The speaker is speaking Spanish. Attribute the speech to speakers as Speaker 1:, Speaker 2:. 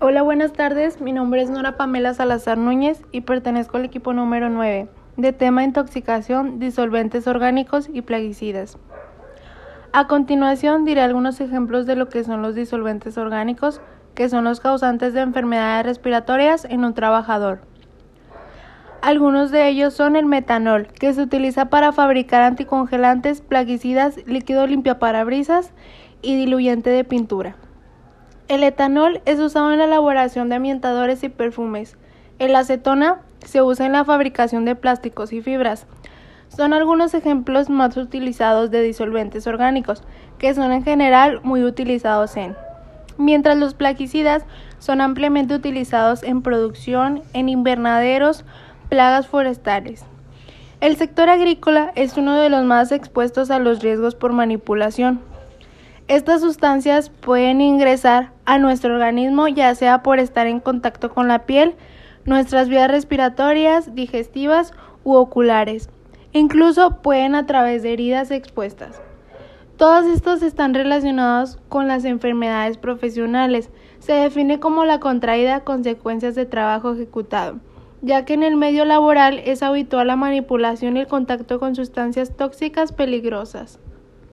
Speaker 1: Hola, buenas tardes. Mi nombre es Nora Pamela Salazar Núñez y pertenezco al equipo número 9 de tema intoxicación, disolventes orgánicos y plaguicidas. A continuación diré algunos ejemplos de lo que son los disolventes orgánicos, que son los causantes de enfermedades respiratorias en un trabajador. Algunos de ellos son el metanol, que se utiliza para fabricar anticongelantes, plaguicidas, líquido limpiaparabrisas y diluyente de pintura. El etanol es usado en la elaboración de ambientadores y perfumes. El acetona se usa en la fabricación de plásticos y fibras. Son algunos ejemplos más utilizados de disolventes orgánicos, que son en general muy utilizados en. Mientras los plaguicidas son ampliamente utilizados en producción, en invernaderos, plagas forestales. El sector agrícola es uno de los más expuestos a los riesgos por manipulación, estas sustancias pueden ingresar a nuestro organismo ya sea por estar en contacto con la piel, nuestras vías respiratorias, digestivas u oculares. Incluso pueden a través de heridas expuestas. Todos estos están relacionados con las enfermedades profesionales. Se define como la contraída consecuencias de trabajo ejecutado, ya que en el medio laboral es habitual la manipulación y el contacto con sustancias tóxicas peligrosas.